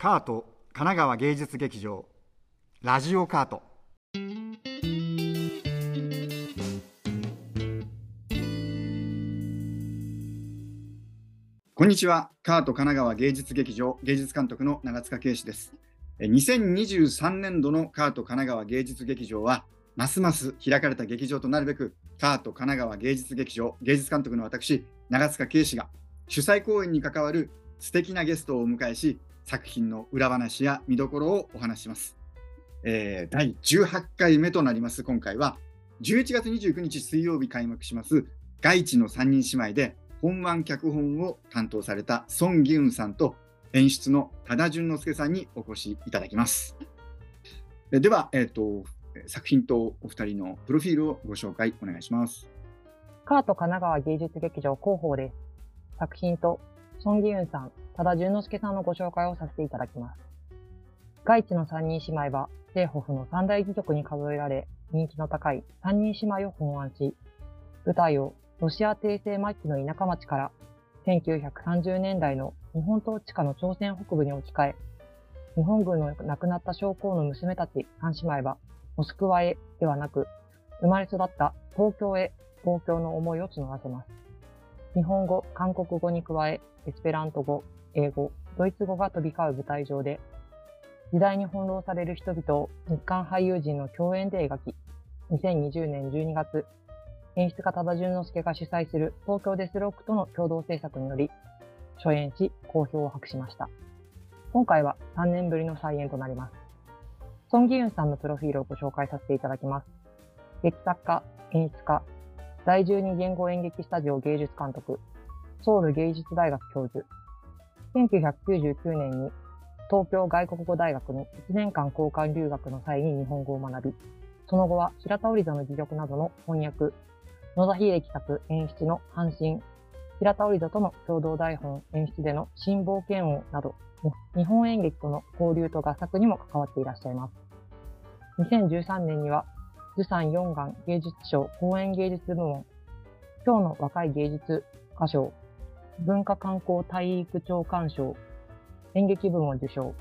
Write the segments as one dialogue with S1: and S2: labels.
S1: カート神奈川芸術劇場ラジオカート。こんにちは。カート神奈川芸術劇場芸術監督の長塚圭史です。2023年度のカート神奈川芸術劇場はますます開かれた劇場となるべくカート神奈川芸術劇場芸術監督の私長塚圭史が主催公演に関わる素敵なゲストをお迎えし作品の裏話や見どころをお話します、えー、第18回目となります今回は11月29日水曜日開幕します外地の3人姉妹で本番脚本を担当されたソン・ギウンさんと演出の多田淳之介さんにお越しいただきます。では、えーと、作品とお二人のプロフィールをご紹介お願いします。
S2: カート神奈川芸術劇場広報です。作品とソン・ギユンさん、多田淳之介さんのご紹介をさせていただきます。外地の三人姉妹は、西ホフの三大戯曲に数えられ、人気の高い三人姉妹を本案し、舞台をロシア帝政末期の田舎町から1930年代の日本統治下の朝鮮北部に置き換え、日本軍の亡くなった将校の娘たち三姉妹は、モスクワへではなく、生まれ育った東京へ東京の思いを募らせます。日本語、韓国語に加え、エスペラント語、英語、ドイツ語が飛び交う舞台上で、時代に翻弄される人々を日韓俳優陣の共演で描き、2020年12月、演出家多田淳之介が主催する東京デスロックとの共同制作により、初演し、好評を博しました。今回は3年ぶりの再演となります。ソン・ギユンさんのプロフィールをご紹介させていただきます。劇作家、演出家、第12言語演劇スタジオ芸術監督、ソウル芸術大学教授。1999年に東京外国語大学に1年間交換留学の際に日本語を学び、その後は平田織座の戯曲などの翻訳、野田秀樹作演出の阪神、平田織田との共同台本演出での新冒険王など、日本演劇との交流と合作にも関わっていらっしゃいます。2013年には、釜山四眼芸術賞公演芸術部門、今日の若い芸術歌唱、文化観光体育長官賞、演劇部門受賞。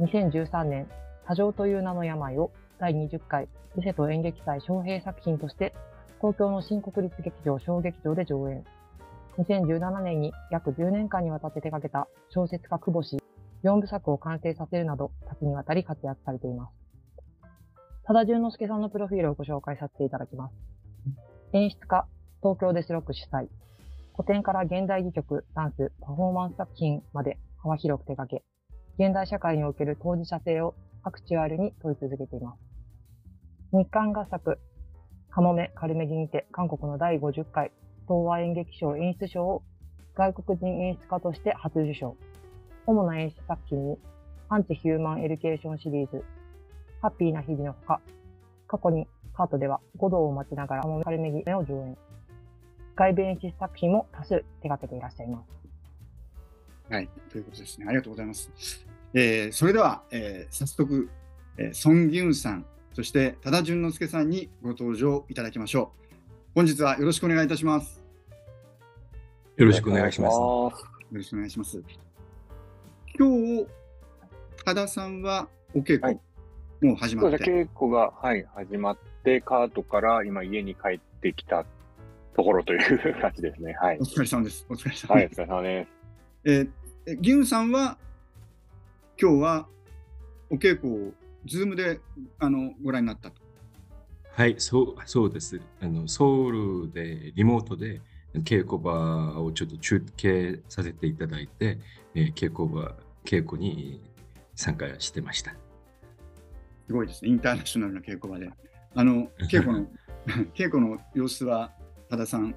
S2: 2013年、多情という名の病を第20回伊勢と演劇祭昌平作品として東京の新国立劇場小劇場で上演。2017年に約10年間にわたって手掛けた小説家久保氏4部作を完成させるなど多岐にわたり活躍されています。多田淳之介さんのプロフィールをご紹介させていただきます。演出家、東京デスロック主催。古典から現代戯曲、ダンス、パフォーマンス作品まで幅広く手掛け、現代社会における当事者性をアクチュアルに問い続けています。日韓合作、カモメ・カルメギにて韓国の第50回東亜演劇賞演出賞を外国人演出家として初受賞。主な演出作品に、アンチヒューマンエデュケーションシリーズ、ハッピーな日々のほか、過去に KAAT ではゴドーを待ちながらカモメ・カルメギを上演。外部演出作品も多数手掛けていらっしゃいます。
S1: はい、ということですね。ありがとうございます。えー、それでは、えー、早速、えー、ソン・ギュンさん、そして多田淳之介さんにご登場いただきましょう。本日はよろしくお願いいたします。
S3: よろしくお願いします。
S1: よろしくお願いします。今日、多田さんはお稽古、はい、もう始まって。
S3: 稽古が、はい、始まって、カートから今家に帰ってきたところという感じですね。はい。
S1: お疲れ様です。お疲れ様です。
S3: はい、お疲れ様です。
S1: えー、ギュンさんは今日はお稽古をズームであのご覧になったと。
S4: はい、そうそうです。あのソウルでリモートで稽古場をちょっと中継させていただいて、えー、稽古場、稽古に参加してました。
S1: すごいですね、インターナショナルな稽古場で。あの稽古の 稽古の様子は多田さん、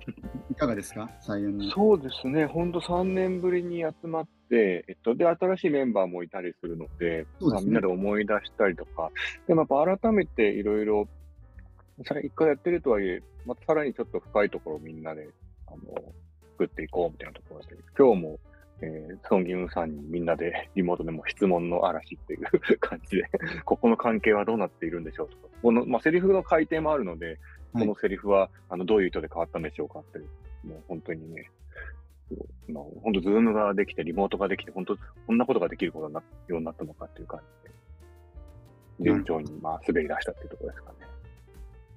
S1: いかがですか、再演の。
S3: そうですね、本当3年ぶりに集まって、えっと、で、新しいメンバーもいたりするので、でね、まあ、みんなで思い出したりとか、でもやっぱ改めていろいろ、一回やってるとはいえ、またさらにちょっと深いところをみんなで、あの、作っていこうみたいなところで、今日も、えー、ソン・ギュンさんにみんなでリモートでも質問の嵐っていう感じでここの関係はどうなっているんでしょうとか、この、まあ、セリフの改定もあるので、このセリフは、あのどういう意図で変わったんでしょうかって、もう本当にね、まあ、本当、ズームができて、リモートができて、本当、こんなことができることになようになったのかっていう感じで、順調に、まあ、滑り出したっていうところですかね。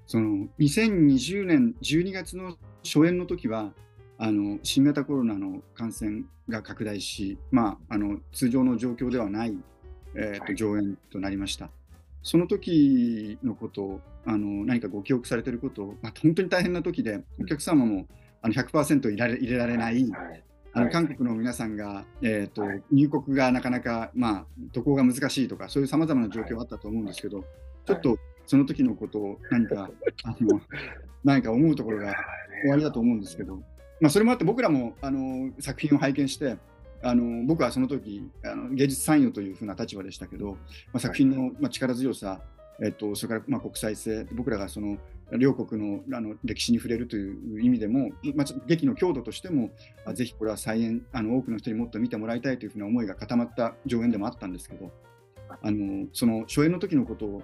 S1: その2020年12月の初演の時はあの新型コロナの感染が拡大し、まあ、あの通常の状況ではない、えーと、上演となりました。その時のことをあの何かご記憶されていることを、まあ、本当に大変な時でお客様もあの100%入れ入れられない、はいあの韓国の皆さんが、えーと、はい、入国がなかなか、まあ、渡航が難しいとかそういうさまざまな状況があったと思うんですけど、ちょっとその時のことを何かあの何か思うところが終わりだと思うんですけど、まあ、それもあって僕らもあの作品を拝見してあの僕はその時あの芸術参与というふうな立場でしたけど、まあ、作品の、まあ、力強さ、えっと、それからまあ国際性僕らがその両国のあの歴史に触れるという意味でも、まあ、劇の強度としてもぜひこれは再演あの多くの人にもっと見てもらいたいというふうな思いが固まった上演でもあったんですけどあのその初演の時のことを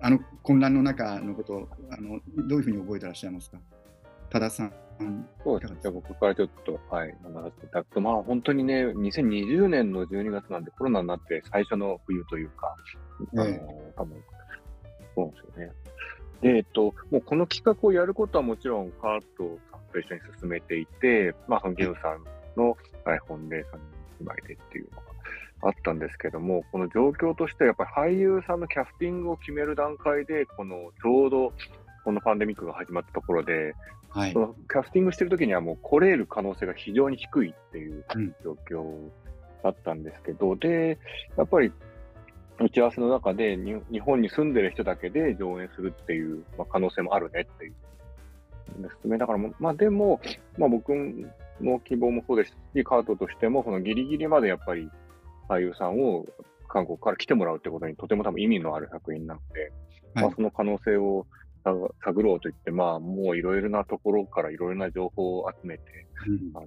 S1: あの混乱の中のことをあのどういうふうに覚えてらっしゃいますか？多田さん。
S3: そうですね、僕からちょっと、はい、学ばせていただくと、まあ本当にね、2020年の12月なんでコロナになって最初の冬というか、あの、ええ、多分そうですよね。で、えっと、もうこの企画をやることはもちろんカートさんと一緒に進めていて、まあそのゲウさんの台本で3人姉妹でっていうのがあったんですけども、この状況としてやっぱり俳優さんのキャスティングを決める段階で、このちょうどこのパンデミックが始まったところで、はい、そのキャスティングしてる時にはもう来れる可能性が非常に低いっていう状況だったんですけど、うん、で、やっぱり打ち合わせの中で日本に住んでる人だけで上演するっていう、まあ、可能性もあるねっていう。ですね。だからまあでも、まあ僕の希望もそうですし、カートとしても、そのギリギリまでやっぱり俳優さんを韓国から来てもらうってことにとても多分意味のある作品なので、はい、まあ、その可能性を探ろうと言って、まあ、もういろいろなところからいろいろな情報を集めて、うん、あの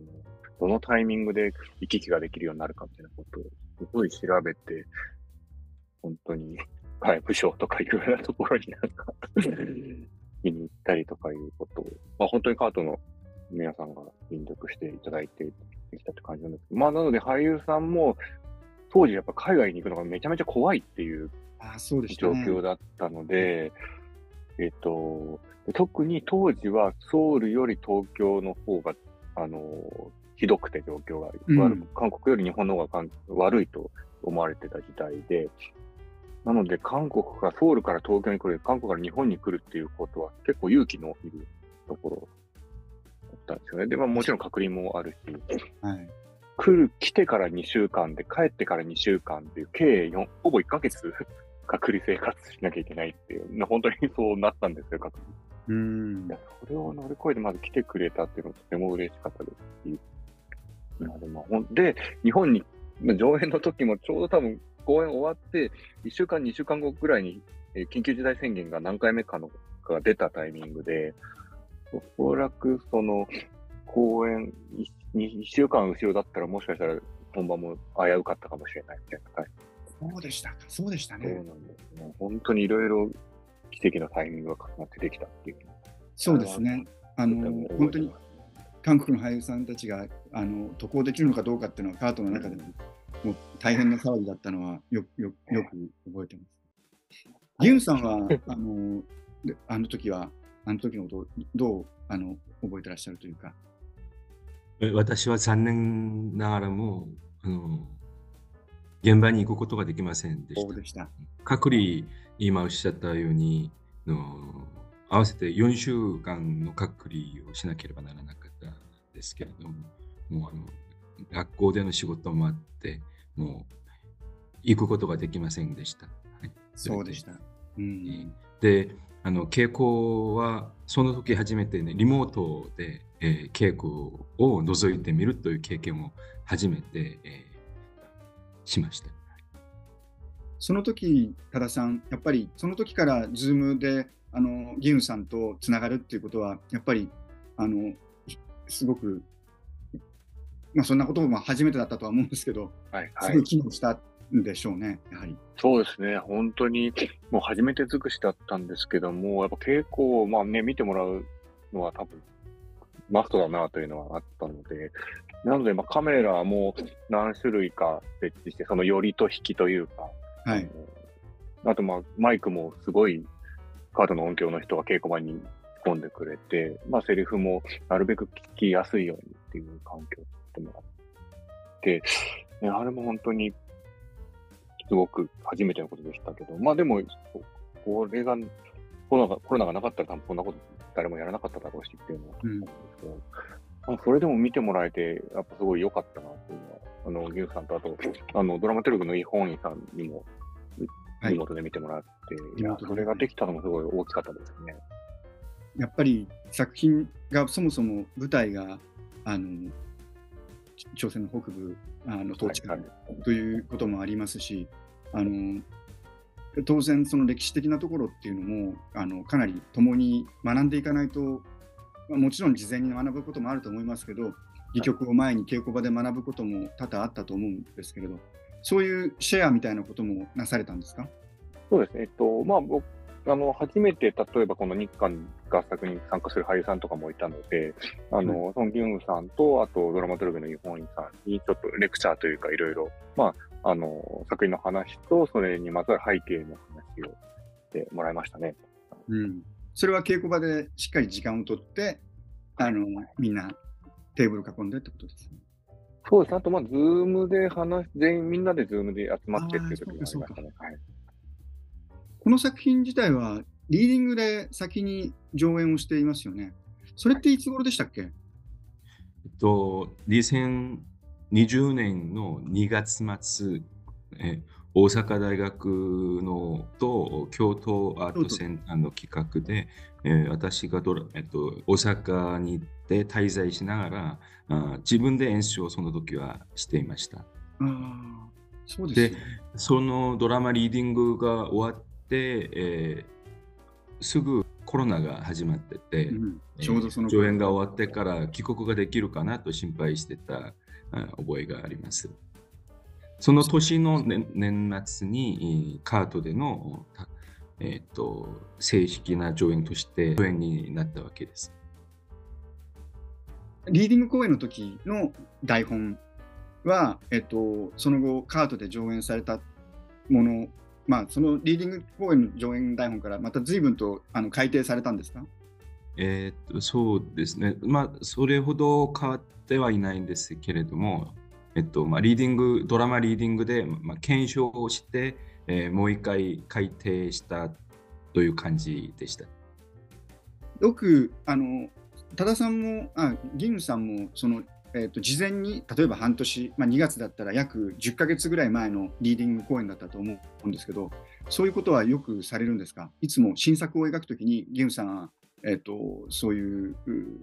S3: どのタイミングで行き来ができるようになるかみたいなことをすごい調べて、本当に外務省とかいろいろなところになんか見に行ったりとかいうことを、まあ、本当にカートの皆さんが尽力していただいてできたって感じなんですけど、まあ、なので俳優さんも当時やっぱ海外に行くのがめちゃめちゃ怖いっていう状況だったので、えっ、と、特に当時はソウルより東京の方が、あの、ひどくて状況が、うん、韓国より日本の方が悪いと思われてた時代で、なので韓国から、ソウルから東京に来る、韓国から日本に来るっていうことは結構勇気のいるところだったんですよね。で、まあもちろん隔離もあるし、はい、来る、来てから2週間で、帰ってから2週間っていう、計4、ほぼ1ヶ月隔離生活しなきゃいけないっていう、本当にそうなったんですよ、隔離。うんそれを乗り越えてまず来てくれたっていうのはとても嬉しかったですし、まあ、でもで、日本に上演の時もちょうど多分公演終わって、1週間、2週間後ぐらいに、えー、緊急事態宣言が何回目かのが出たタイミングで、おそらくその公演 1, 1週間後ろだったらもしかしたら本番も危うかったかもしれないみたいなタイ
S1: ミング。そうでしたか、そうでしたね。そうなん
S3: ですね。本当にいろいろ奇跡のタイミングが重なってできたっていう。
S1: そうですね。あの、本当に韓国の俳優さんたちがあの渡航できるのかどうかっていうのはカートの中でももう大変な騒ぎだったのはよよよく覚えてます。ユンさんはあのあの時はあの時のことどうあの覚えてらっしゃるというか。
S4: 私は残念ながらもあの現場に行くことができませんでした。隔離、今おっしゃったようにの、合わせて4週間の隔離をしなければならなかったんですけれども、もうあの学校での仕事もあって、もう行くことができませんでした。
S1: はい、そうでした。
S4: うん、で、あの稽古はその時初めてね、リモートで、えー、稽古を覗いてみるという経験を初めて、えー、しました。
S1: その時、多田さん、やっぱりその時から Zoom であのギウンさんとつながるっていうことは、やっぱりあのすごくまあ、そんなことも初めてだったとは思うんですけど、はいはい、すごい機能したんでしょうね、やはり。
S3: そうですね、本当にもう初めて尽くしだったんですけども、やっぱ傾向を、まあね、見てもらうのは多分マストだなというのはあったので、なので、まあ、カメラも何種類か設置して、その寄りと引きというか、
S1: はい、
S3: あと、まあ、マイクもすごいカードの音響の人が稽古場に仕込んでくれて、まあ、セリフもなるべく聞きやすいようにっていう環境を作ってもらって、ね、あれも本当にすごく初めてのことでしたけど、まあでも、これがコロナがコロナがなかったら多分こんなこと誰もやらなかっただろうしっていうのはんですけど、うん。まあ、それでも見てもらえて、やっぱすごい良かったなっていうのは、あの、牛さんとあと、あの、ドラマテレビのイ・ホンイさんにも、リモートで見てもらって、はい、いや、それができたのもすごい大きかったですね。
S1: やっぱり作品がそもそも舞台が、あの、朝鮮の北部あの統治下ということもありますし、あの当然その歴史的なところっていうのもあのかなり共に学んでいかないともちろん事前に学ぶこともあると思いますけど、戯曲を前に稽古場で学ぶことも多々あったと思うんですけれど、そういうシェアみたいなこともなされたんですか？
S3: そうですね、えっとまあ、僕あの初めて例えばこの日韓合作に参加する俳優さんとかもいたので、あの、ソン・ギュンさんと、あとドラマトルグの日本員さんにちょっとレクチャーというかいろいろ、まあ、あの、作品の話と、それにまつわる背景の話をしてもらいましたね。
S1: うん。それは稽古場でしっかり時間をとって、あの、みんなテーブル囲んでってことですね。
S3: そうです。あと、まあ、ズームで話、全員みんなでズームで集まってっていう時もありましたね。はい、
S1: この作品自体は、リーディングで先に上演をしていますよね。それっていつ頃でしたっけ、はい、
S4: えっと、2020年の2月末、え大阪大学のと京都アートセンターの企画で、えー、私がドラ、えっと、大阪に行って滞在しながらあ自分で演出をその時はしていました。
S1: あそうです、
S4: ね、でそのドラマリーディングが終わって、えー、すぐコロナが始まってて、うん、ちょうどその、上演が終わってから帰国ができるかなと心配してた覚えがあります。その年の年末にカートでの、えーと、正式な上演として上演になったわけです。
S1: リーディング公演の時の台本は、えっと、その後カートで上演されたもの、まあ、そのリーディング公演の上演台本からまた随分とあの改訂されたんですか？
S4: えー、っとそうですね、まあ、それほど変わってはいないんですけれども、えっとまあ、リーディング、ドラマリーディングで、まあ、検証をして、えー、もう一回改定したという感じでした。
S1: よく、あの、多田さんも、あギウンさんも、その、えーと、事前に例えば半年、まあ、2月だったら約10ヶ月ぐらい前のリーディング公演だったと思うんですけど、そういうことはよくされるんですか？いつも新作を書くときに、ギウンさんは、えーとそういう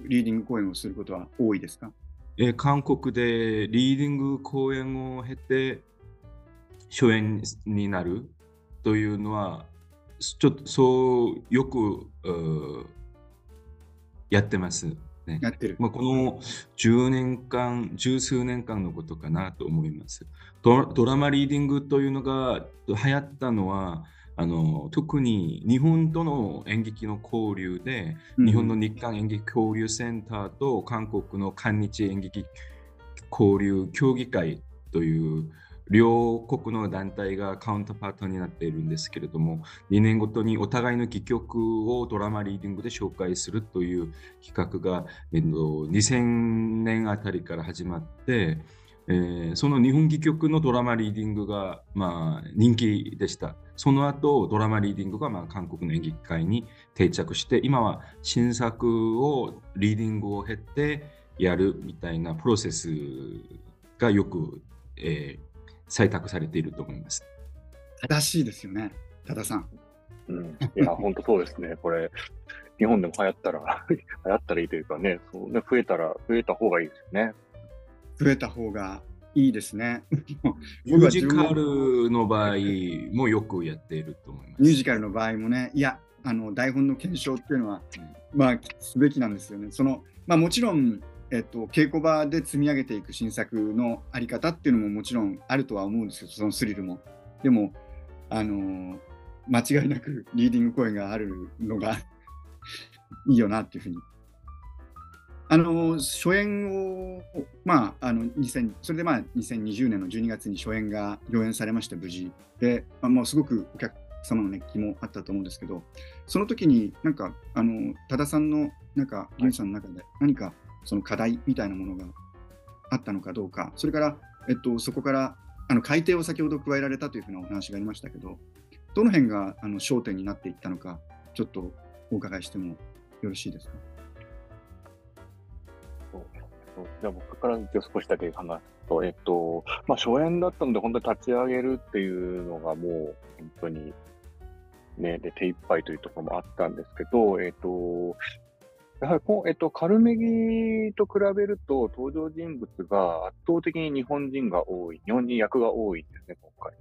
S1: リーディング公演をすることは多いですか？
S4: え韓国でリーディング公演を経て初演になるというのはちょっとそうよくやってます、
S1: ね。やってる。
S4: まあ、この10年間、十数年間のことかなと思います。ドラマリーディングというのが流行ったのは、あの特に日本との演劇の交流で、うん、日本の日韓演劇交流センターと韓国の韓日演劇交流協議会という両国の団体がカウンターパートになっているんですけれども2年ごとにお互いの戯曲をドラマリーディングで紹介するという企画が、えっと、2000年あたりから始まってえー、その日本戯曲のドラマリーディングが、まあ、人気でした。その後、ドラマリーディングが、まあ、韓国の演劇界に定着して、今は新作をリーディングを経てやるみたいなプロセスがよく、えー、採択されていると思います。
S1: 正しいですよね、多田さん。
S3: うん、いや、本当そうですね。これ、日本でも流行ったら、流行ったらいいというかね、そうね増えたら、増えた方がいいですよね。
S1: 増えた方がいいですね。
S4: ミュージカルの場合もよくやっていると思います。
S1: ミュージカルの場合もね、いや、あの台本の検証っていうのは、まあ、すべきなんですよね。そのまあ、もちろん、えっと、稽古場で積み上げていく新作のあり方っていうのももちろんあるとは思うんですけど、そのスリルも。でも、あの間違いなくリーディング声があるのが いいよなっていうふうにあの初演を、まあ、あの2000それでまあ2020年の12月に初演が上演されました無事で、まあ、もうすごくお客様の熱気もあったと思うんですけどその時になんかあの多田さんのなんかユさんの中で何かその課題みたいなものがあったのかどうかそれから、えっと、そこからあの改定を先ほど加えられたというふうなお話がありましたけどどの辺があの焦点になっていったのかちょっとお伺いしてもよろしいですか？
S3: じゃあ僕から少しだけ話すと、えっと、まあ、初演だったので、本当に立ち上げるっていうのがもう、本当に、ね、で、手一杯というところもあったんですけど、えっと、やはりこう、えっと、カルメギと比べると、登場人物が圧倒的に日本人が多い、日本人役が多いんですね、今回。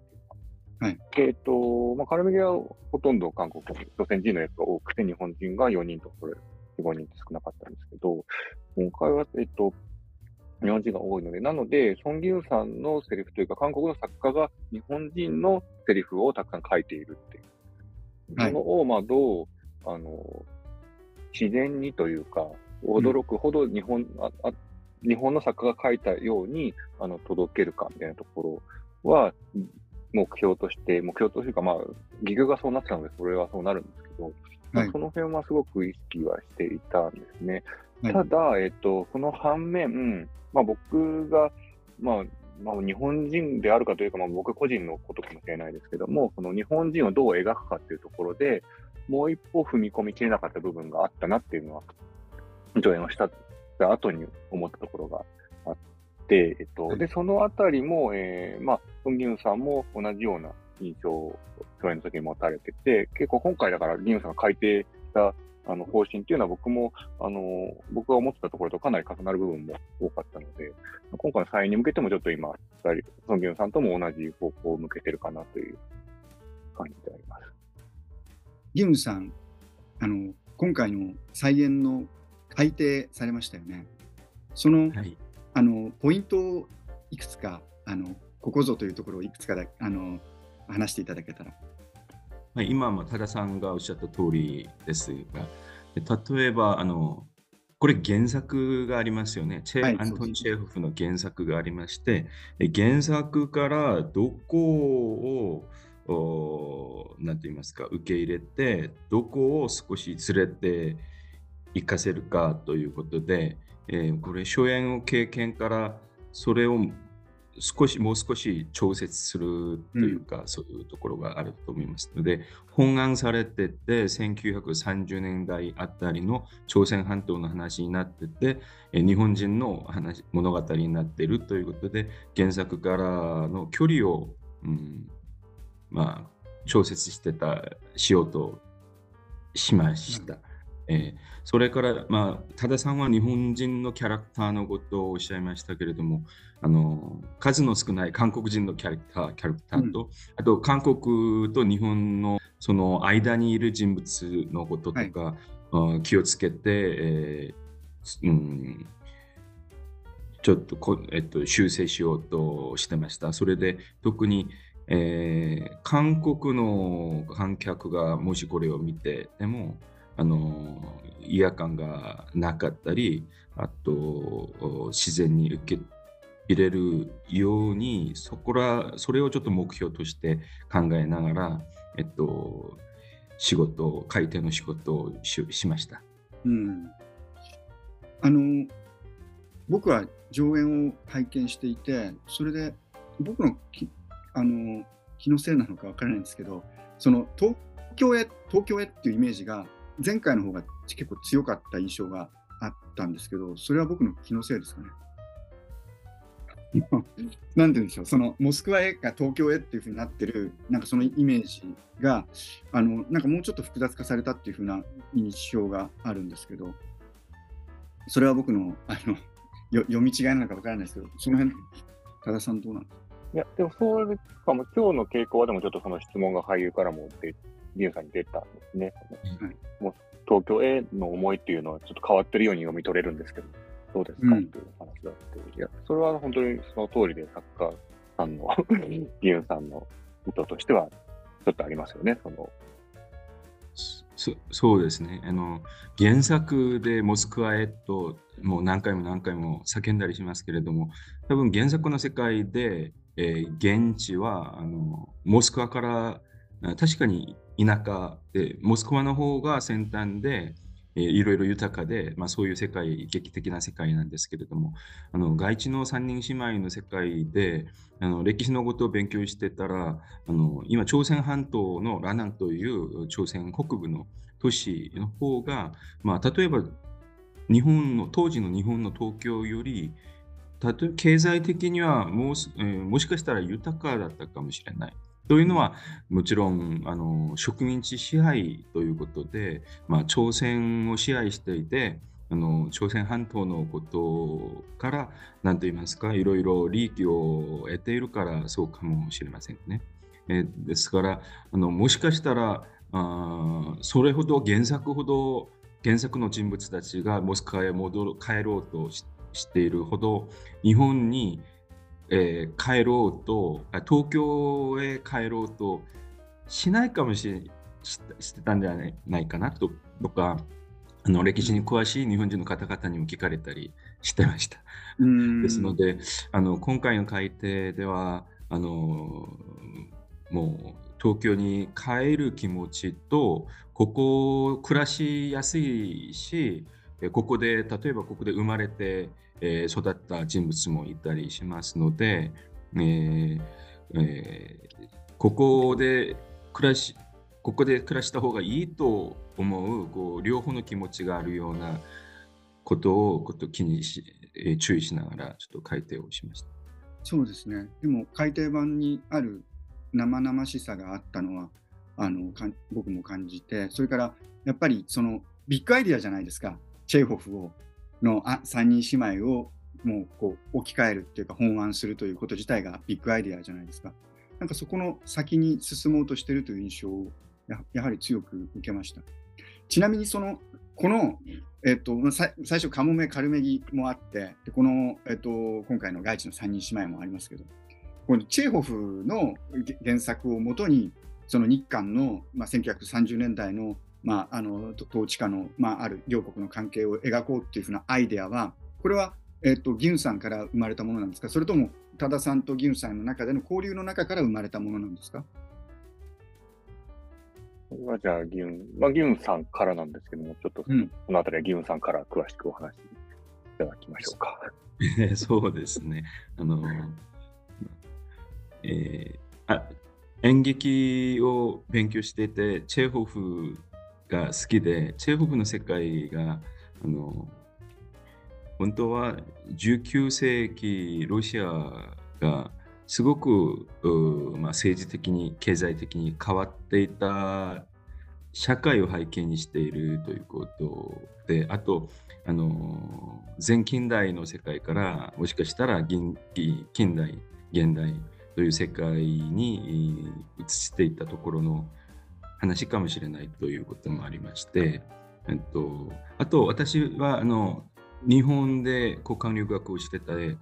S1: はい。
S3: えっと、まあ、カルメギはほとんど韓国、朝鮮人の役が多くて、日本人が4人と、それ、4、5人って少なかったんですけど、今回は、えっと、日本人が多いので、なので、ソン・ギュンさんのセリフというか、韓国の作家が日本人のセリフをたくさん書いているっていう。はい、そのを、まあ、どう、あの、自然にというか、驚くほど日本、うん、ああ日本の作家が書いたようにあの届けるかみたいなところは、目標として、目標というか、まあ、ギグがそうなってたので、それはそうなるんですけど、はい、その辺はすごく意識はしていたんですね。はい、ただ、えっと、その反面、まあ、僕が、まあ、まあ、日本人であるかというか、まあ、僕個人のことかもしれないですけども、その日本人をどう描くかっていうところで、もう一歩踏み込みきれなかった部分があったなっていうのは、上演をした。後に思ったところがあって、えっと、で、そのあたりも、えー、まあ、ソン・ギュンさんも同じような印象を上演の時に持たれてて、結構今回だからギュンさんが改定したあの方針っていうのは僕も、あの、僕が思ってたところとかなり重なる部分も多かったので、今回の再演に向けてもちょっと今、二人、ソンギュンさんとも同じ方向を向けてるかなという感じであります。
S1: ギュンさん、あの、今回の再演の改定されましたよね。その、はい、あの、ポイントをいくつか、あの、ここぞというところをいくつかだあの話していただけたら。
S4: まあ、今も多田さんがおっしゃった通りですが、例えば、あの、これ原作がありますよね。チェ、はい、アントン・チェーホフの原作がありまして、原作からどこを、なんて言いますか、受け入れて、どこを少し連れて行かせるかということで、えー、これ、初演を経験からそれを少し、もう少し調節するというか、うん、そういうところがあると思いますので、本案されてて、1930年代あたりの朝鮮半島の話になってて、日本人の話物語になっているということで、原作からの距離を、うん、まあ、調節してた、しようとしました。うんえー、それから、まあ、多田さんは日本人のキャラクターのことをおっしゃいましたけれども、あの数の少ない韓国人のキャラクターキャラクターと、うん、あと韓国と日本のその間にいる人物のこととか、はい、気をつけて、えーうん、ちょっとこ、えっと、修正しようとしてました。それで特に、えー、韓国の観客がもしこれを見てでも、あの違和感がなかったり、あと自然に受け入れるように、そこらそれをちょっと目標として考えながら、えっと、仕事、改定の仕事をしました。
S1: うん、あの僕は上演を拝見していて、それで僕のきあの気のせいなのか分からないんですけど、その東京へ東京へっていうイメージが前回の方が結構強かった印象があったんですけど、それは僕の気のせいですかね？なんて言うんでしょう、そのモスクワへか東京へっていうふうになってる、なんかそのイメージが、あのなんかもうちょっと複雑化されたっていうふうな印象があるんですけど、それは僕のあの読み違いなのか分からないですけど、その辺、多田さんどうなんですか？
S3: いや、でもそうか。も、今日の傾向はでもちょっとその質問が俳優からも出リュウさんに出たんですね。はい、もう東京への思いっていうのはちょっと変わってるように読み取れるんですけど、どうですか、うん、っていう話だって。いや、それは本当にその通りで、作家さんの、リュウさんの意図としては、ちょっとありますよね、その。
S4: そそうですねあの。原作でモスクワへともう何回も何回も叫んだりしますけれども、多分原作の世界で、えー、現地はあのモスクワから確かに田舎で、モスクワの方が先端で、いろいろ豊かで、まあ、そういう世界、劇的な世界なんですけれども、あの外地の三人姉妹の世界であの歴史のことを勉強してたら、あの今、朝鮮半島のラナンという朝鮮北部の都市の方が、まあ、例えば日本の当時の日本の東京より経済的にはもう、えー、もしかしたら豊かだったかもしれない。というのは、もちろんあの植民地支配ということで、まあ、朝鮮を支配していて、あの朝鮮半島のことから、何と言いますか、いろいろ利益を得ているからそうかもしれませんね。えですから、あのもしかしたらあ、それほど原作ほど、原作の人物たちがモスクワへ戻る帰ろうとしているほど、日本にえー、帰ろうと東京へ帰ろうとしないかもしれしてたんではないかなととかあの歴史に詳しい日本人の方々にも聞かれたりしてました。ですのであの今回の改定ではあのもう東京に帰る気持ちとここ暮らしやすいしここで例えばここで生まれてえー、育った人物もいたりしますので、ええー、ここで暮らしここで暮らした方がいいと思うこう両方の気持ちがあるようなことをこと気にし、えー、注意しながらちょっと改訂をしました。
S1: そうですね。でも改訂版にある生々しさがあったのはあのか僕も感じて、それからやっぱりそのビッグアイディアじゃないですか。チェーホフをの3人姉妹をもうこう置き換えるっていうか本案するということ自体がビッグアイデアじゃないですか。なんかそこの先に進もうとしてるという印象をやはり強く受けました。ちなみにそのこの、えっと、最初、カモメ、カルメギもあって、でこの、えっと、今回の外地の3人姉妹もありますけど、このチェーホフの原作をもとに、その日韓の、まあ、1930年代のまあ、あの統治下の、まあ、ある両国の関係を描こうっていうふうなアイデアは、これは、えっと、ギュンさんから生まれたものなんですか、それとも多田さんとギュンさんの中での交流の中から生まれたものなんですか？
S3: はじゃあ、ギュン、まあ、ギュンさんからなんですけども、ちょっと、このあたりはギュンさんから詳しくお話しいただきましょうか。
S4: そうですね。あの、えー、あ演劇を勉強していて、チェーホフが好きで、チェホフの世界が、あの、本当は19世紀ロシアがすごく、まあ、政治的に経済的に変わっていた社会を背景にしているということであとあの前近代の世界からもしかしたら近代現代という世界に移していったところの話かもしれないということもありまして、えっと、あと私はあの日本で交換留学をしてて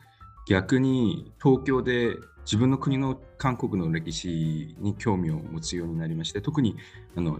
S4: 逆に東京で自分の国の韓国の歴史に興味を持つようになりまして特にあの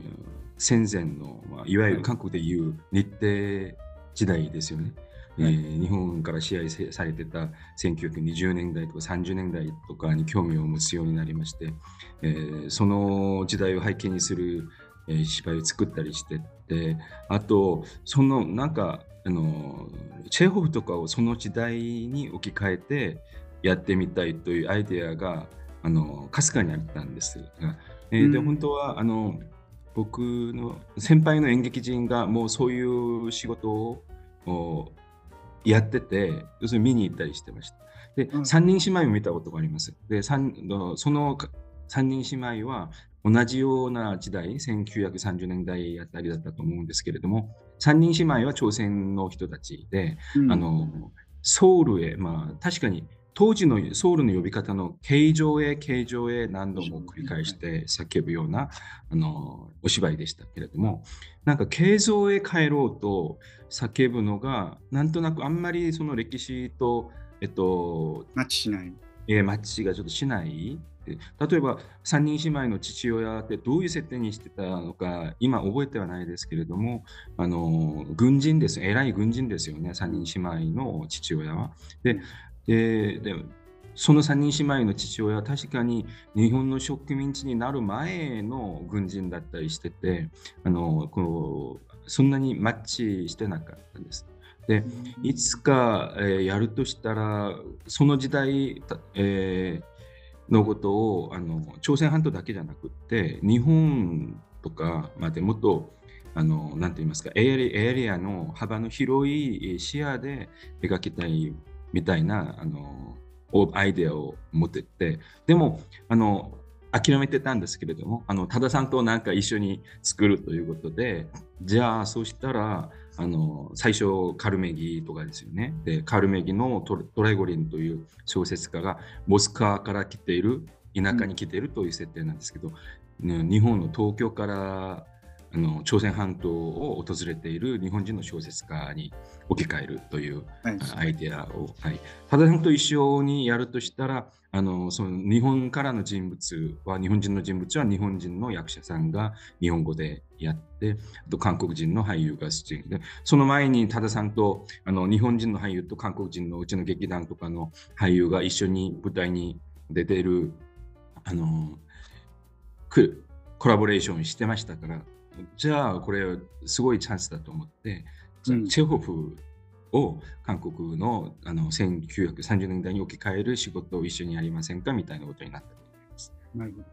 S4: 戦前の、まあ、いわゆる韓国でいう日程時代ですよね。えー、日本から支配されてた1920年代とか30年代とかに興味を持つようになりまして、えー、その時代を背景にする、えー、芝居を作ったりしてであとそのなんかあのチェーホフとかをその時代に置き換えてやってみたいというアイデアがあのかすかにあったんです。が、えー、で本当はあの僕の先輩の演劇人がもうそういう仕事をやってて、要するに見に行ったりしてました。で、うん、3人姉妹を見たことがあります。で、その3人姉妹は同じような時代、1930年代あたりだったと思うんですけれども、3人姉妹は朝鮮の人たちで、うん、あのソウルへ、まあ、確かに当時のソウルの呼び方の形状へ形状へ何度も繰り返して叫ぶようなあのお芝居でしたけれどもなんか形状へ帰ろうと叫ぶのがなんとなくあんまりその歴史と、えっと、
S1: マッチしない。
S4: えー、マッチがちょっとしない例えば3人姉妹の父親ってどういう設定にしてたのか今覚えてはないですけれどもあの軍人です偉い軍人ですよね3人姉妹の父親は。でででその3人姉妹の父親は確かに日本の植民地になる前の軍人だったりしててあのこうそんなにマッチしてなかったんです。でいつか、えー、やるとしたらその時代、えー、のことをあの朝鮮半島だけじゃなくって日本とかまでもっとあのなて言いますかエリアの幅の広い視野で描きたいみたいなあのアイデアを持ってって。でもあの諦めてたんですけれどもあの多田さんとなんか一緒に作るということでじゃあそうしたらあの最初カルメギとかですよね。でカルメギのトレゴリンという小説家がモスクワから来ている田舎に来ているという設定なんですけど、ね、日本の東京からあの朝鮮半島を訪れている日本人の小説家に置き換えるというアイデアを、はい、たださんと一緒にやるとしたらあのその日本からの人物は日本人の人物は日本人の役者さんが日本語でやってあと韓国人の俳優が出演でその前に多田さんとあの日本人の俳優と韓国人のうちの劇団とかの俳優が一緒に舞台に出ているあのコラボレーションしてましたからじゃあこれすごいチャンスだと思って、うん、チェホフを韓国のあの1930年代に置き換える仕事を一緒にやりませんかみたいなことになったと思います。
S1: なるほど。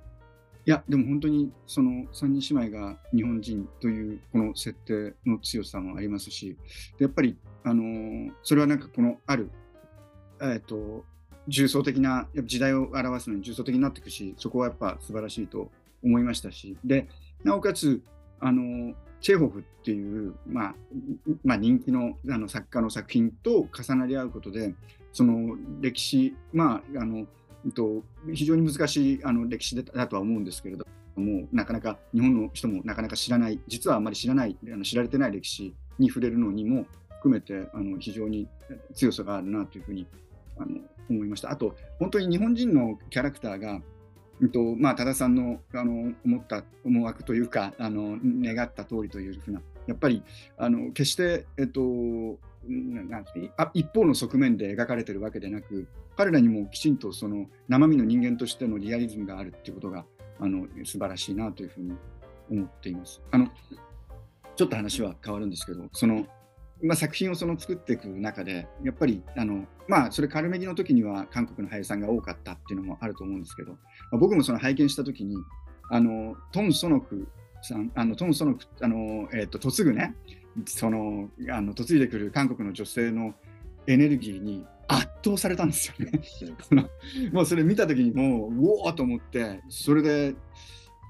S1: いや、でも本当にその三人姉妹が日本人というこの設定の強さもありますし、でやっぱり、あのー、それはなんかこのある、えっ、ー、と、重層的な、時代を表すのに重層的になっていくし、そこはやっぱ素晴らしいと思いましたし、で、なおかつ、あのチェホフっていう、まあまあ、人気のあの作家の作品と重なり合うことでその歴史まああのと非常に難しいあの歴史だとは思うんですけれどもなかなか日本の人もなかなか知らない実はあまり知らないあの知られてない歴史に触れるのにも含めてあの非常に強さがあるなというふうにあの思いました。あと本当に日本人のキャラクターがえっとまあ、多田さんのあの思った思惑というかあの願った通りというふうなやっぱりあの決して、えっと、なんあ一方の側面で描かれてるわけでなく彼らにもきちんとその生身の人間としてのリアリズムがあるっていうことがあの素晴らしいなというふうに思っています。あのちょっと話は変わるんですけどそのまあ、作品をその作っていく中でやっぱりあの、まあ、それカルメギの時には韓国の俳優さんが多かったっていうのもあると思うんですけど、まあ、僕もその拝見した時にあのトン・ソノクさんあのトン・ソノクあの、えーと、嫁ぐねそのあの嫁いでくる韓国の女性のエネルギーに圧倒されたんですよね。もう それ見た時にもううおーと思ってそれで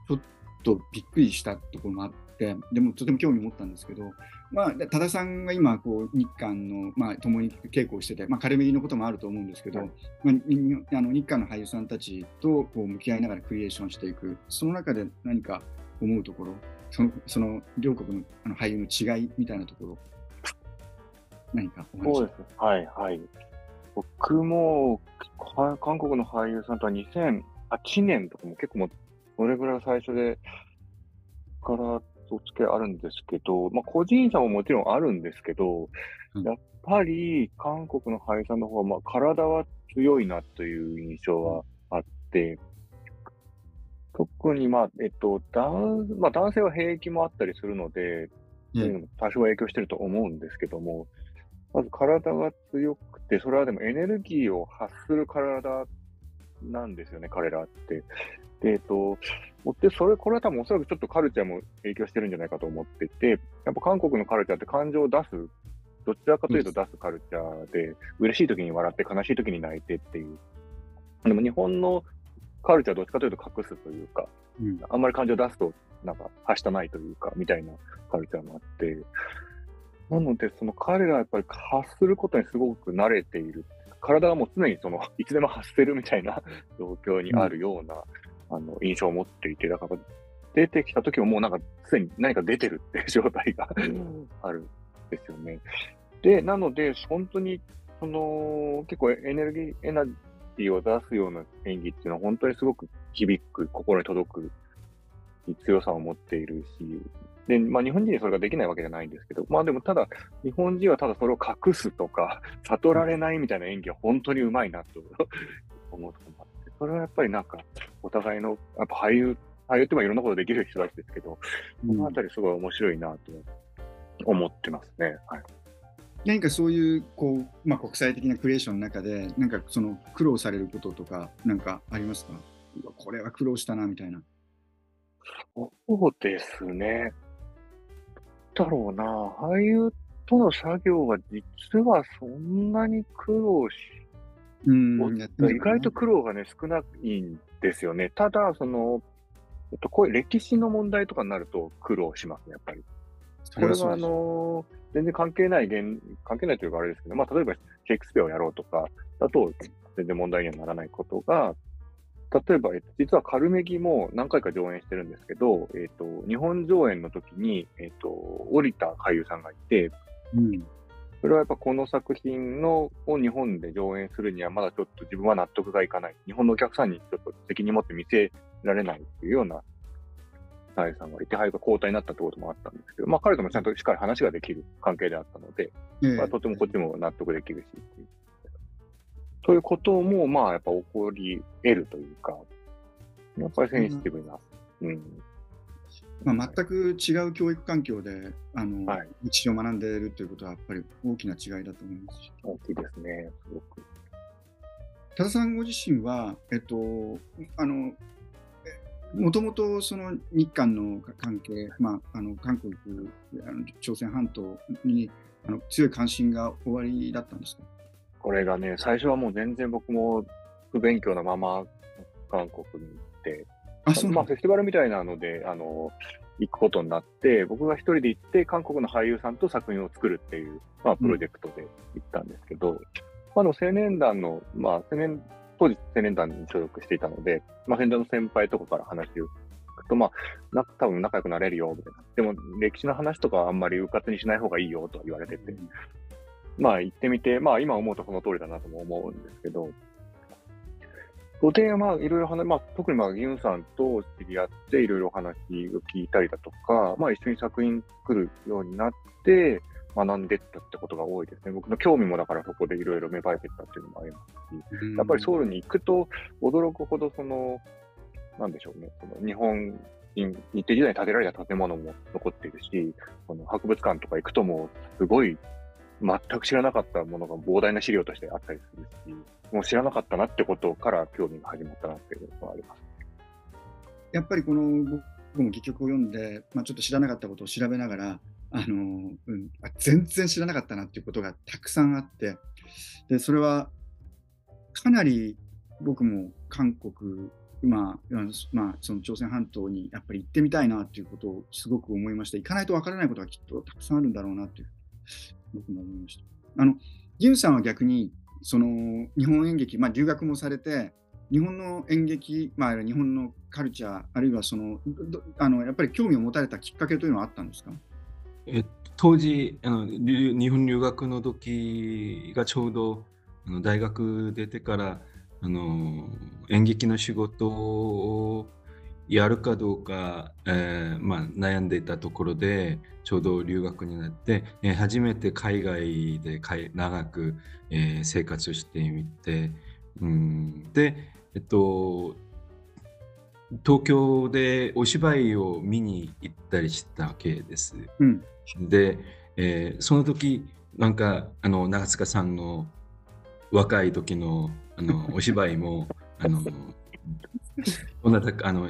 S1: ちょっとびっくりしたところもあってでもとても興味を持ったんですけどまあ、多田さんが今こう日韓の、まあ、共に稽古をしてて、まあ、軽めのこともあると思うんですけど、はい、まあ、あの日韓の俳優さんたちとこう向き合いながらクリエーションしていくその中で何か思うところそのその両国のあの俳優の違いみたいなところ何かお話？
S3: そうです。はいはい。僕も韓国の俳優さんとは2008年とかも結構もそれぐらい最初でからお付き合いあるんですけど、まあ、個人差ももちろんあるんですけど、うん、やっぱり韓国の俳優さんの方は、まあ、体は強いなという印象はあって、特に、まあ、えっと、男、まあ、男性は兵役もあったりするので、ういうのも多少影響してると思うんですけども、まず体が強くて、それはでもエネルギーを発する体なんですよね、彼らって。で、えっと、で、それ、これは多分おそらくちょっとカルチャーも影響してるんじゃないかと思ってて、やっぱ韓国のカルチャーって感情を出す、どちらかというと出すカルチャーで、うん、嬉しい時に笑って悲しい時に泣いてっていう。でも日本のカルチャーはどっちかというと隠すというか、うん、あんまり感情を出すと、なんか、はしたないというか、みたいなカルチャーもあって、なので、その彼らはやっぱり発することにすごく慣れている。体がもう常にその、いつでも発せるみたいな状況にあるような、あの印象を持っていて、だから出てきた時ももうなんかすでに何か出てるっていう状態があるんですよね。で、なので、本当にその結構エネルギー、エナティを出すような演技っていうのは本当にすごく響く、心に届く強さを持っているし、で、まあ日本人にそれができないわけじゃないんですけど、まあでもただ、日本人はただそれを隠すとか、悟られないみたいな演技は本当にうまいなと思うそれはやっぱりなんか、お互いの、やっぱ俳優、俳優ってまあいろんなことできる人たちですけど、このあたりすごい面白いなと思ってますね。はい
S1: 何かそういうこう、まあ、国際的なクリエーションの中で、なんかその苦労されることとか、なんかありますか？これは苦労したなみたいな。
S3: そうですね。だろうな、俳優との作業は実はそんなに苦労し、
S1: うん
S3: 意外と苦労がね、少ないんですよね。ただ、その、えっと、こういう歴史の問題とかになると苦労しますね、やっぱり。これはあの全然関係ない現、関係ないというかあれですけど、まあ、例えばシェイクスピアをやろうとかだと全然問題にはならないことが、例えば、えっと、実はカルメギも何回か上演してるんですけど、えっと、日本上演の時に、えっと、降りた俳優さんがいて、
S1: うん、
S3: それはやっぱこの作品のを日本で上演するにはまだちょっと自分は納得がいかない。日本のお客さんにちょっと責任持って見せられないっていうような大さんがいて、俳優が交代になったってこともあったんですけど、まあ彼ともちゃんとしっかり話ができる関係であったので、えー、まあ、とてもこっちも納得できるしっていう。そういうことも、まあやっぱ起こり得るというか、やっぱりセンシティブな。うん、うん
S1: まあ、全く違う教育環境であの、はい、日常を学んでいるということはやっぱり大きな違いだと思いますし。
S3: 大きいですね、すごく。
S1: 多田さんご自身は、えっと、あのもともとその日韓の関係、まあ、あの韓国あの、朝鮮半島にあの強い関心が終わりだったんですか？
S3: これがね、最初はもう全然僕も不勉強なまま韓国に行って、あ そうまあ、フェスティバルみたいなので、あの行くことになって、僕が一人で行って、韓国の俳優さんと作品を作るっていう、まあ、プロジェクトで行ったんですけど、うん、まあ、の青年団の、まあ、青年当時青年団に所属していたので、まあ、先代の先輩とかから話を聞くと、まあ、な多分仲良くなれるよ、みたいな。でも、歴史の話とかはあんまりうかつにしない方がいいよと言われてて、まあ、行ってみて、まあ、今思うとその通りだなとも思うんですけど、そで、まあ、いろいろ話、まあ、特にまあ、ギュンさんと知り合って、いろいろ話を聞いたりだとか、まあ、一緒に作品作るようになって、学んでったってことが多いですね。僕の興味もだからそこでいろいろ芽生えてったっていうのもありますし、やっぱりソウルに行くと驚くほどその、なんでしょうね、その日本人日程時代に建てられた建物も残っているし、この博物館とか行くともうすごい全く知らなかったものが膨大な資料としてあったりするし、もう知らなかったなってことから興味が始まったなっていうのがあります。
S1: やっぱりこの僕も戯曲を読んで、まあ、ちょっと知らなかったことを調べながら、あの、うん、あ全然知らなかったなっていうことがたくさんあって、で、それはかなり僕も韓国、まあ、まあ、その朝鮮半島にやっぱり行ってみたいなっていうことをすごく思いまして、行かないとわからないことがきっとたくさんあるんだろうなっていう、僕も思いました。あの、ギュンさんは逆に、その日本演劇、まあ、留学もされて、日本の演劇、まあ、日本のカルチャー、あるいはそのあのやっぱり興味を持たれたきっかけというのはあったんですか？
S4: え当時あの日本留学の時がちょうどあの大学出てからあの演劇の仕事をやるかどうか、えーまあ、悩んでいたところでちょうど留学になって、えー、初めて海外で長く、えー、生活してみて、うん、で、えっと、東京でお芝居を見に行ったりしたわけです。
S1: うん
S4: で、えー、その時なんかあの長塚さんの若い時のあのお芝居もあのこんなあの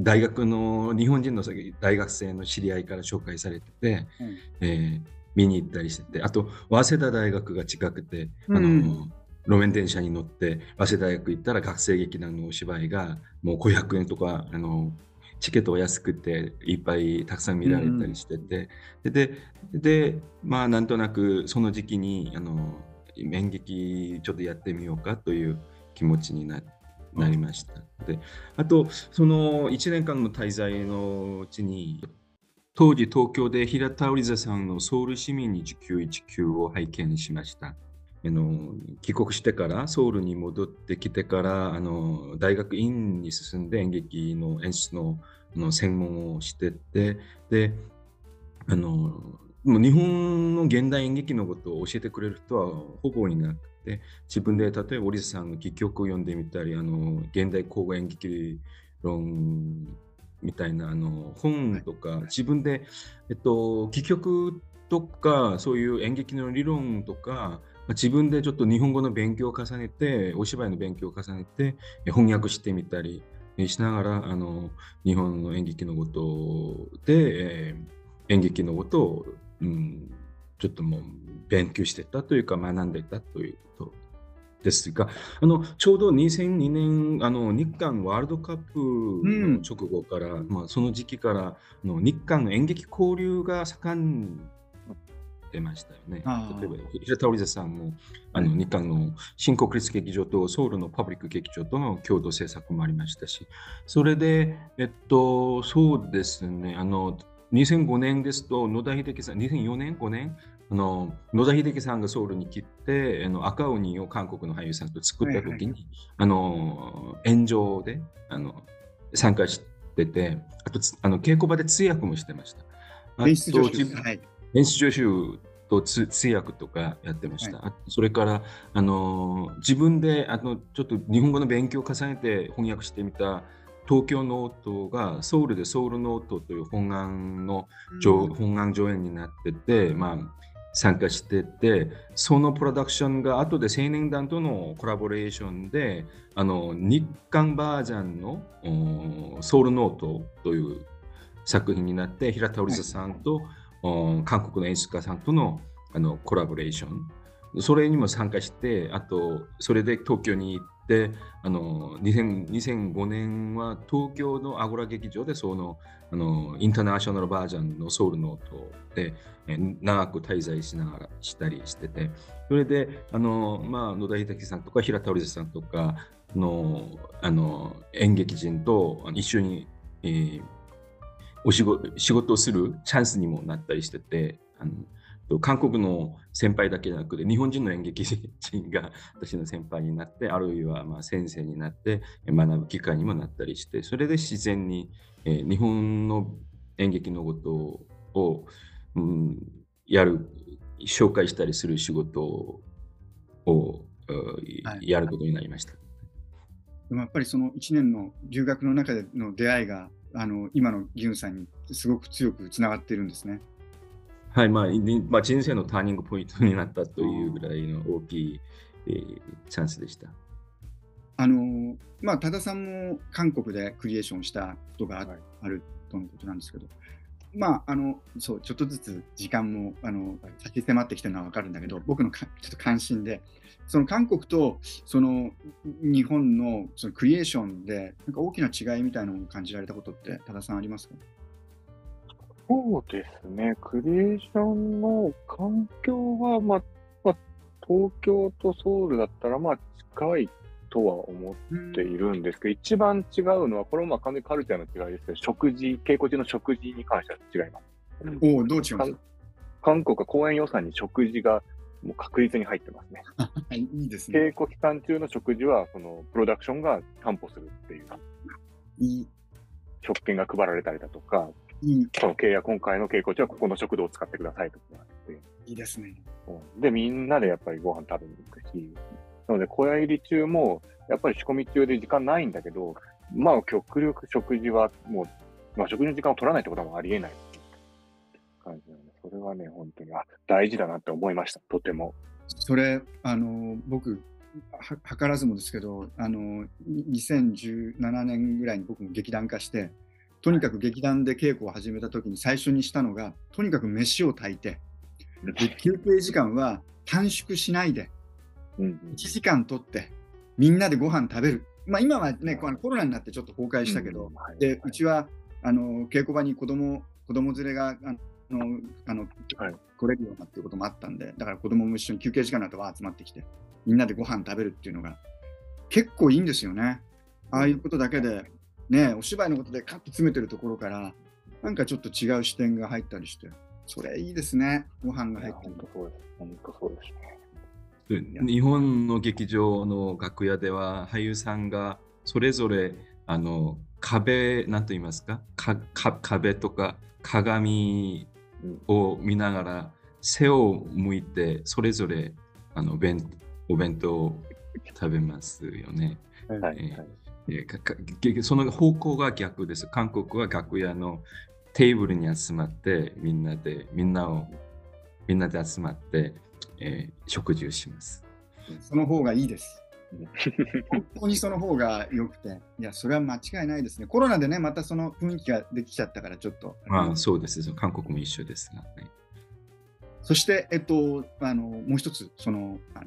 S4: 大学の日本人の大学生の知り合いから紹介されてて、うん、えー、見に行ったりしててあと早稲田大学が近くて、あの、うん、路面電車に乗って早稲田大学行ったら学生劇団のお芝居がもう500円とかあのチケットを安くていっぱいたくさん見られたりしてて、うん、ででまあなんとなくその時期にあの演劇ちょっとやってみようかという気持ちにななりました。であとその1年間の滞在のうちに当時東京で平田織座さんのソウル市民に1919を拝見しました。帰国してからソウルに戻ってきてから大学院に進んで演劇の演出のの専門をしててであのもう日本の現代演劇のことを教えてくれる人はほぼいなくて自分で例えば織瀬さんの戯曲を読んでみたりあの現代口語演劇論みたいなあの本とか、自分で、えっと、戯曲とかそういう演劇の理論とか自分でちょっと日本語の勉強を重ねてお芝居の勉強を重ねて翻訳してみたりしながらあの日本の演劇のことで、えー、演劇のことを、うん、ちょっともう勉強してたというか学んでたということですがあのちょうど2002年あの日韓ワールドカップの直後から、うん、まあ、その時期からの日韓の演劇交流が盛ん出ましたよね。例えば、平田織田さんもあの日韓の新国立劇場とソウルのパブリック劇場との共同制作もありましたし、それで、えっと、そうですね、あの2005年ですと、野田秀樹さん、2004年、5年、あの野田秀樹さんがソウルに来て、あの赤鬼を韓国の俳優さんと作った時に、はいはい、あの炎上であの参加してて、あとあの稽古場で通訳もしてました。
S1: 演出助手、はい、
S4: 演出助手と通訳とかやってました。はい、それからあの自分であのちょっと日本語の勉強を重ねて翻訳してみた東京ノートがソウルでソウルノートという翻案の、うん、翻案上演になってて、まあ、参加しててそのプロダクションが後で青年団とのコラボレーションであの日韓バージョンのソウルノートという作品になって平田オリザさんと、はい、韓国の演出家さんとのあのコラボレーション。それにも参加してあとそれで東京に行ってあの2005年は東京のアゴラ劇場でそのあのインターナショナルバージョンのソウルノートで長く滞在しながらしたりしててそれであの、まあ、野田秀樹さんとか平田織さんとかのあの演劇人と一緒に、えー、お仕事仕事をするチャンスにもなったりしててあの韓国の先輩だけじゃなくて日本人の演劇人が 私の先輩になってあるいはまあ先生になって学ぶ機会にもなったりしてそれで自然に、えー、日本の演劇のことを、うん、やる紹介したりする仕事を、はい、やることになりました。
S1: でもやっぱりその1年の留学の中での出会いがあの今のギュンさんにすごく強くつながっているんですね。
S4: はい、まあ、まあ、人生のターニングポイントになったというぐらいの大きい、えー、チャンスでした。
S1: あのまあ、多田さんも韓国でクリエーションしたことがあるとのことなんですけど、まあ、あのそうちょっとずつ時間もあの先迫ってきてるのは分かるんだけど僕のかちょっと関心でその韓国とその日本のそのクリエーションでなんか大きな違いみたいなのを感じられたことって多田さんありますか？
S3: そうですね。クリエーションの環境は、まあ、まあ、東京とソウルだったら、まあ、近いとは思っているんですけど、一番違うのは、これもまあ完全にカルチャーの違いですけど、食事、稽古中の食事に関しては違います。
S1: おお、どう違います？
S3: 韓国は公演予算に食事がもう確実に入ってますね。
S1: いいですね。
S3: 稽古期間中の食事は、そのプロダクションが担保するっていう。
S1: いい。
S3: 食券が配られたりだとか、その契約、今回の稽古地はここの食堂を使ってくださいとかあって。
S1: いいですね。
S3: で、みんなでやっぱりご飯食べに行くし、なので、小屋入り中も、やっぱり仕込み中で時間ないんだけど、まあ、極力食事はもう、まあ、食事の時間を取らないってこともありえない感じなので、それはね、本当に、あ、大事だなって思いました、とても。
S1: それ、あの、僕、は図らずもですけど、あの、2017年ぐらいに僕も劇団化して、とにかく劇団で稽古を始めた時に最初にしたのがとにかく飯を炊いて休憩時間は短縮しないで1時間取ってみんなでご飯食べる、まあ、今はねコロナになってちょっと崩壊したけど、でうちはあの稽古場に子供子供連れがあのあの、はい、来れるようなっていうこともあったんでだから子供も一緒に休憩時間になったら集まってきてみんなでご飯食べるっていうのが結構いいんですよね。ああいうことだけでね、お芝居のことでカッと詰めてるところから、なんかちょっと違う視点が入ったりして、それいいですね、ご飯が入ってる。
S3: 本当そうです。本当そうですね。
S4: 日本の劇場の楽屋では俳優さんがそれぞれあの壁、なんと言いますか？かか壁とか鏡を見ながら背を向いてそれぞれあの弁お弁当を食べますよね。はいはいえー、その方向が逆です。韓国は楽屋のテーブルに集まってみんなでみんなをみんなで集まって、えー、食事をします。
S1: その方がいいです。本当にその方が良くて、いや、それは間違いないですね。コロナでね、またその雰囲気ができちゃったから、ちょっと。
S4: まあ、そうです。韓国も一緒ですが、ね。
S1: そして、えっと、あのもう一つ、そのあの、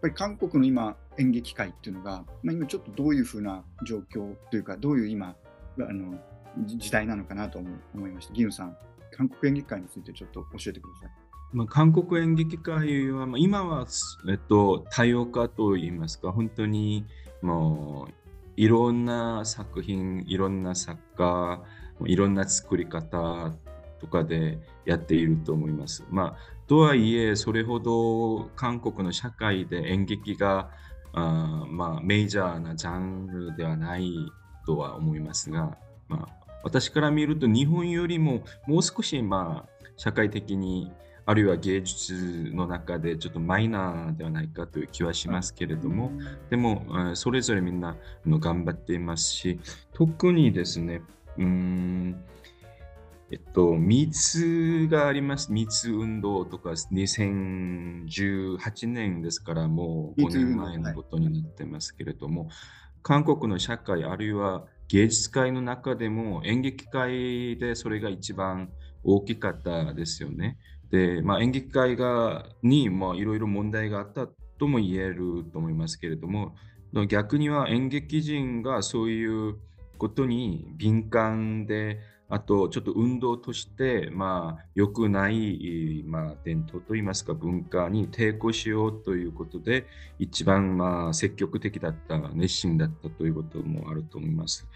S1: っぱり韓国の今、演劇界っていうのが、まあ、今ちょっとどういうふうな状況というか、どういう今、あの時代なのかなと思いました。ギヌさん、韓国演劇界についてちょっと教えてください。
S4: まあ、韓国演劇界は、まあ、今は、えっと、多様化といいますか、本当にもういろんな作品、いろんな作家、いろんな作り方とかでやっていると思います。まあ、とはいえ、それほど韓国の社会で演劇があまあ、メジャーなジャンルではないとは思いますが、まあ、私から見ると日本よりももう少しまあ社会的にあるいは芸術の中でちょっとマイナーではないかという気はしますけれども、でもそれぞれみんな頑張っていますし特にですねうんえっと、密があります。密運動とか2018年ですからもう5年前のことになってますけれども、はい、韓国の社会あるいは芸術界の中でも演劇界でそれが一番大きかったですよね。で、まあ、演劇界がにいろいろ問題があったとも言えると思いますけれども逆には演劇人がそういうことに敏感であと、ちょっと運動として、まあ、良くない、まあ、伝統といいますか、文化に抵抗しようということで、一番、まあ、積極的だった、熱心だったということもあると思います。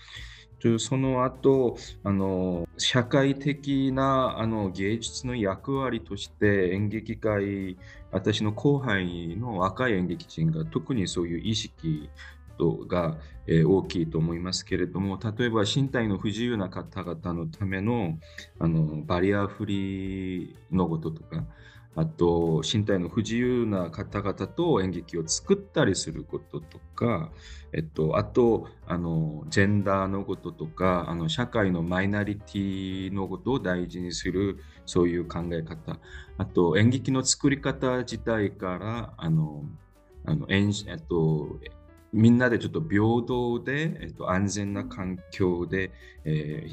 S4: その後あの社会的なあの芸術の役割として演劇界私の後輩の若い演劇人が特にそういう意識が、えー、大きいと思いますけれども例えば身体の不自由な方々のためのあのバリアフリーのこととかあと身体の不自由な方々と演劇を作ったりすることとか、えっと、あとあのジェンダーのこととかあの社会のマイナリティのことを大事にするそういう考え方。あと演劇の作り方自体からあのあの演えっとみんなでちょっと平等で、えっと、安全な環境で、え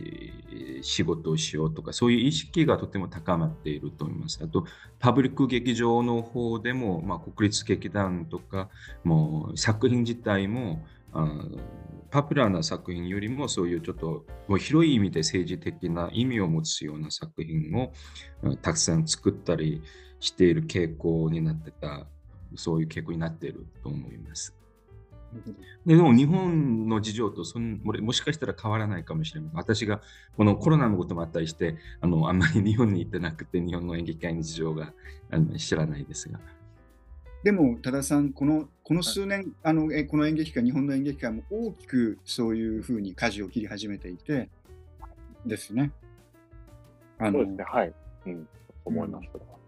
S4: ー、仕事をしようとか、そういう意識がとても高まっていると思います。あと、パブリック劇場の方でも、まあ、国立劇団とか、もう作品自体も、あパプラーな作品よりもそういうちょっともう広い意味で政治的な意味を持つような作品をたくさん作ったりしている傾向になってたそういう傾向になっていると思います。でも日本の事情とそんもしかしたら変わらないかもしれない。私がこのコロナのこともあったりして、あのあんまり日本に行ってなくて、日本の演劇界の事情があの知らないですが。
S1: でも、多田さん、このこの数年、あのこの演劇界、日本の演劇界も大きくそういうふうに舵を切り始めていて、ですね。
S3: あのそうですね、はい。うん、思います。うん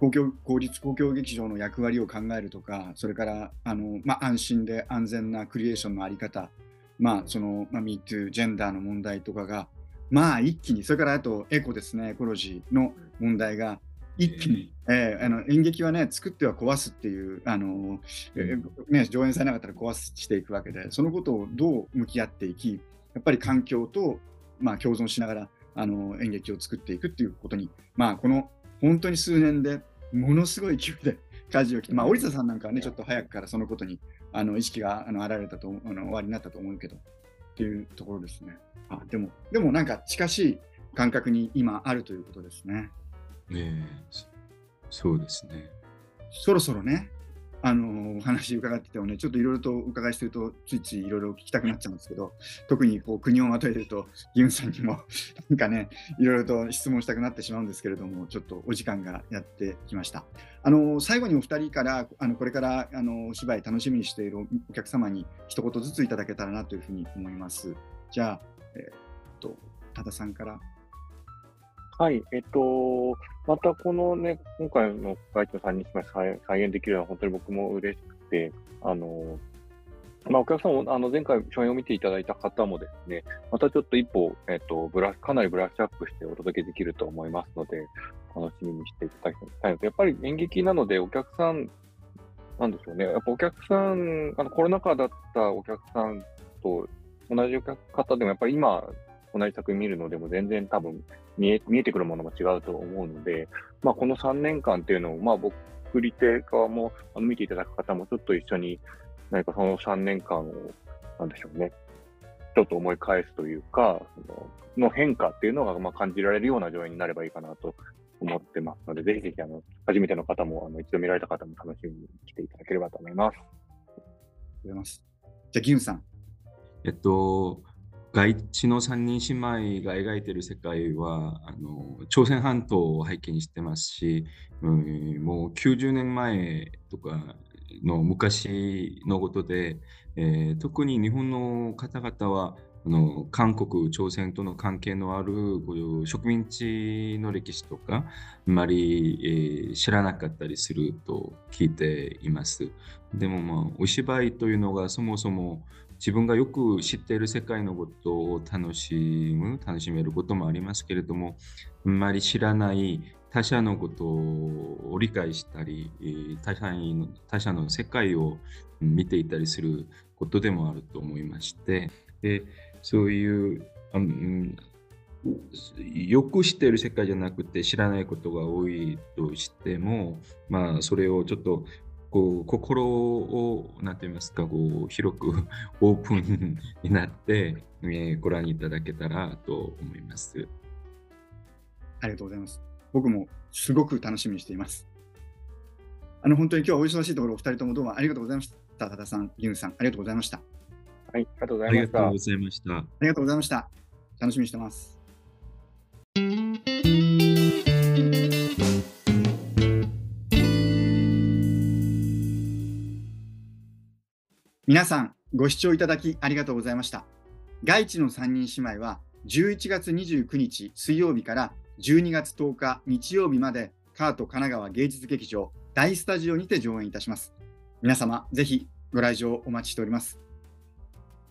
S1: 公共公立公共劇場の役割を考えるとか、それからあの、まあ、安心で安全なクリエーションのあり方、まあそのまあ、MeToo、ジェンダーの問題とかが、まあ一気に、それからあとエコですね、エコロジーの問題が一気に、えー、あの演劇はね、作っては壊すっていう、あのえー、ね、上演されなかったら壊していくわけで、そのことをどう向き合っていき、やっぱり環境と、まあ、共存しながらあの演劇を作っていくっていうことに、まあ、この本当に数年でものすごい勢いで舵を切って、まあ、織田さんなんかはね、ちょっと早くからそのことにあの意識があのあられたとあの終わりになったと思うけど、っていうところですね。あでも、でもなんか近しい感覚に今あるということですね。
S4: ねそうですね。
S1: そろそろね、あのお話伺っててもね、ちょっといろいろとお伺いしてると、ついついいろいろ聞きたくなっちゃうんですけど、特にこう国をまとえると、ギュンさんにも なんかね、いろいろと質問したくなってしまうんですけれども、ちょっとお時間がやってきました。あの最後にお二人からあのこれからあのお芝居楽しみにしているお客様に一言ずついただけたらなというふうに思います。じゃあ、えー、っと多田さんから
S3: はい、えっと、またこのね、今回の外長さんにしま再再現できるのは本当に僕も嬉しくて、あの、まあ、お客さんも、あの、前回、初演を見ていただいた方もですね、またちょっと一歩、えっと、ブラかなりブラッシュアップしてお届けできると思いますので、楽しみにしていただきたいので、やっぱり演劇なので、お客さん、なんでしょうね、やっぱお客さん、あのコロナ禍だったお客さんと同じ方でも、やっぱり今、同じ作品見るのでも全然多分見え見えてくるものも違うと思うので、まあ、この3年間っていうのを、まあ、僕、作り手側もあの見ていただく方もちょっと一緒に何かその3年間を、なんでしょうね、ちょっと思い返すというか、そのの変化っていうのがまあ感じられるような上演になればいいかなと思ってますので、ぜひぜひあの初めての方もあの一度見られた方も楽しみに来ていただければと思います。ありがとう
S1: ございます。じゃあ、ギムさん。
S4: えっと、外地の三人姉妹が描いている世界はあの朝鮮半島を背景にしてますし、うん、もう90年前とかの昔のことで、えー、特に日本の方々はあの韓国、朝鮮との関係のあるこういう植民地の歴史とかあまり、えー、知らなかったりすると聞いています。でも、まあ、お芝居というのがそもそも自分がよく知っている世界のことを楽しむ、楽しめることもありますけれども、あんまり知らない他者のことを理解したり、他者の他者の世界を見ていたりすることでもあると思いまして、でそういう、うん、よく知っている世界じゃなくて知らないことが多いとしても、まあ、それをちょっとこう心を何て言いますかこう広く オープンになって、えー、ご覧いただけたらと思います。
S1: ありがとうございます。僕もすごく楽しみにしています。あの本当に今日はお忙しいところお二人ともどうもありがとうございました。多田さん、ギムさん、ありがとうございました。
S3: はい、ありがとうございました。ありがとうございました。あ
S4: り
S1: がとうございました。楽しみにしてます。皆さん、ご視聴いただきありがとうございました。外地の三人姉妹は、11月29日水曜日から12月10日日曜日まで、カート神奈川芸術劇場大スタジオにて上演いたします。皆様、ぜひご来場お待ちしております。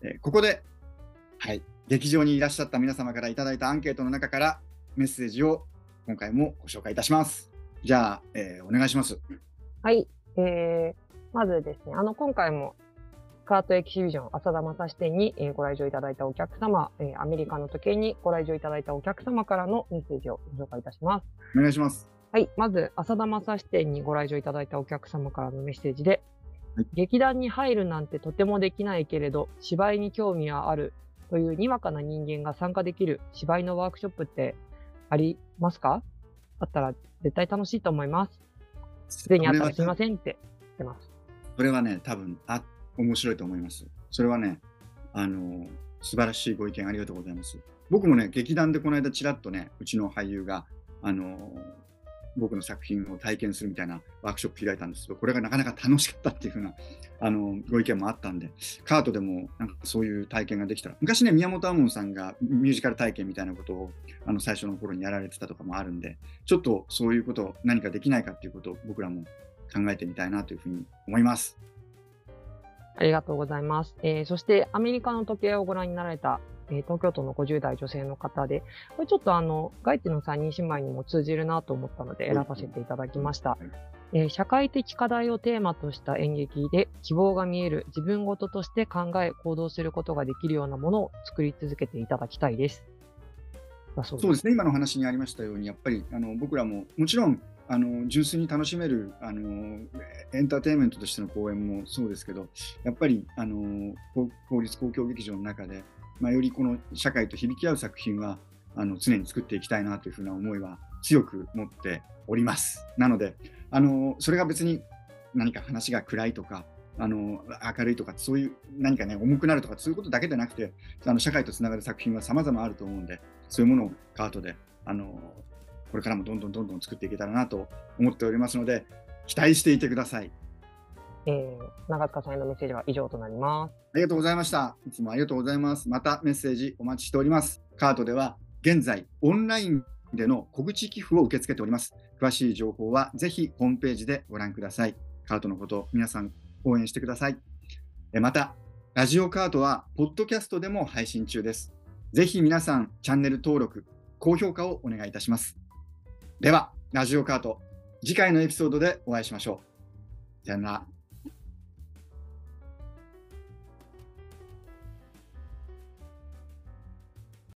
S1: えー、ここで、はい、劇場にいらっしゃった皆様からいただいたアンケートの中からメッセージを今回もご紹介いたします。じゃあ、えー、お願いします。
S2: はい、えー、まずですね、あの今回もカートエキシビジョン浅田正支店に、えー、ご来場いただいたお客様、えー、アメリカの時計にご来場いただいたお客様からのメッセージをご紹介いたします。
S1: お願いします。
S2: はい。まず、浅田正支店にご来場いただいたお客様からのメッセージで、はい、劇団に入るなんてとてもできないけれど、芝居に興味はあるというにわかな人間が参加できる芝居のワークショップってありますか？あったら絶対楽しいと思います。すでにあったらすいませんって言ってます。
S1: それはね、多分あ面白いと思います。それはね、あの素晴らしいご意見ありがとうございます。僕もね、劇団でこの間ちらっとね、うちの俳優が、あの僕の作品を体験するみたいなワークショップ開いたんですけど、これがなかなか楽しかったっていう風なあのご意見もあったんで、カートでもなんかそういう体験ができたら、昔ね、宮本亞門さんがミュージカル体験みたいなことをあの最初の頃にやられてたとかもあるんで、ちょっとそういうこと何かできないかっていうことを僕らも考えてみたいなというふうに思います。
S2: ありがとうございます。えー、そしてアメリカの時計をご覧になられた、えー、東京都の50代女性の方で、これちょっとあの、外地の3人姉妹にも通じるなと思ったので選ばせていただきました。えー、社会的課題をテーマとした演劇で希望が見える自分ごととして考え行動することができるようなものを作り続けていただきたいです。
S1: そうですね今の話にありましたようにやっぱりあの僕らももちろんあの純粋に楽しめるあのエンターテインメントとしての公演もそうですけどやっぱりあの公立公共劇場の中で、まあ、よりこの社会と響き合う作品はあの常に作っていきたいなというふうな思いは強く持っております。なのであのそれが別に何か話が暗いとか、あの明るいとか、そういう何かね、重くなるとか、そういうことだけでなくて、あの社会とつながる作品は様々あると思うんで、そういうものをカートで、あのこれからもどんどんどんどん作っていけたらなと思っておりますので、期待していてください。
S2: えー、長塚さんへのメッセージは以上となります。
S1: ありがとうございました。いつもありがとうございます。またメッセージお待ちしております。カートでは現在オンラインでの小口寄付を受け付けております。詳しい情報はぜひホームページでご覧ください。カートのこと皆さん応援してください。えまた、ラジオカートはポッドキャストでも配信中です。ぜひ皆さんチャンネル登録、高評価をお願いいたします。では、ラジオカート、次回のエピソードでお会いしましょう。さよなら。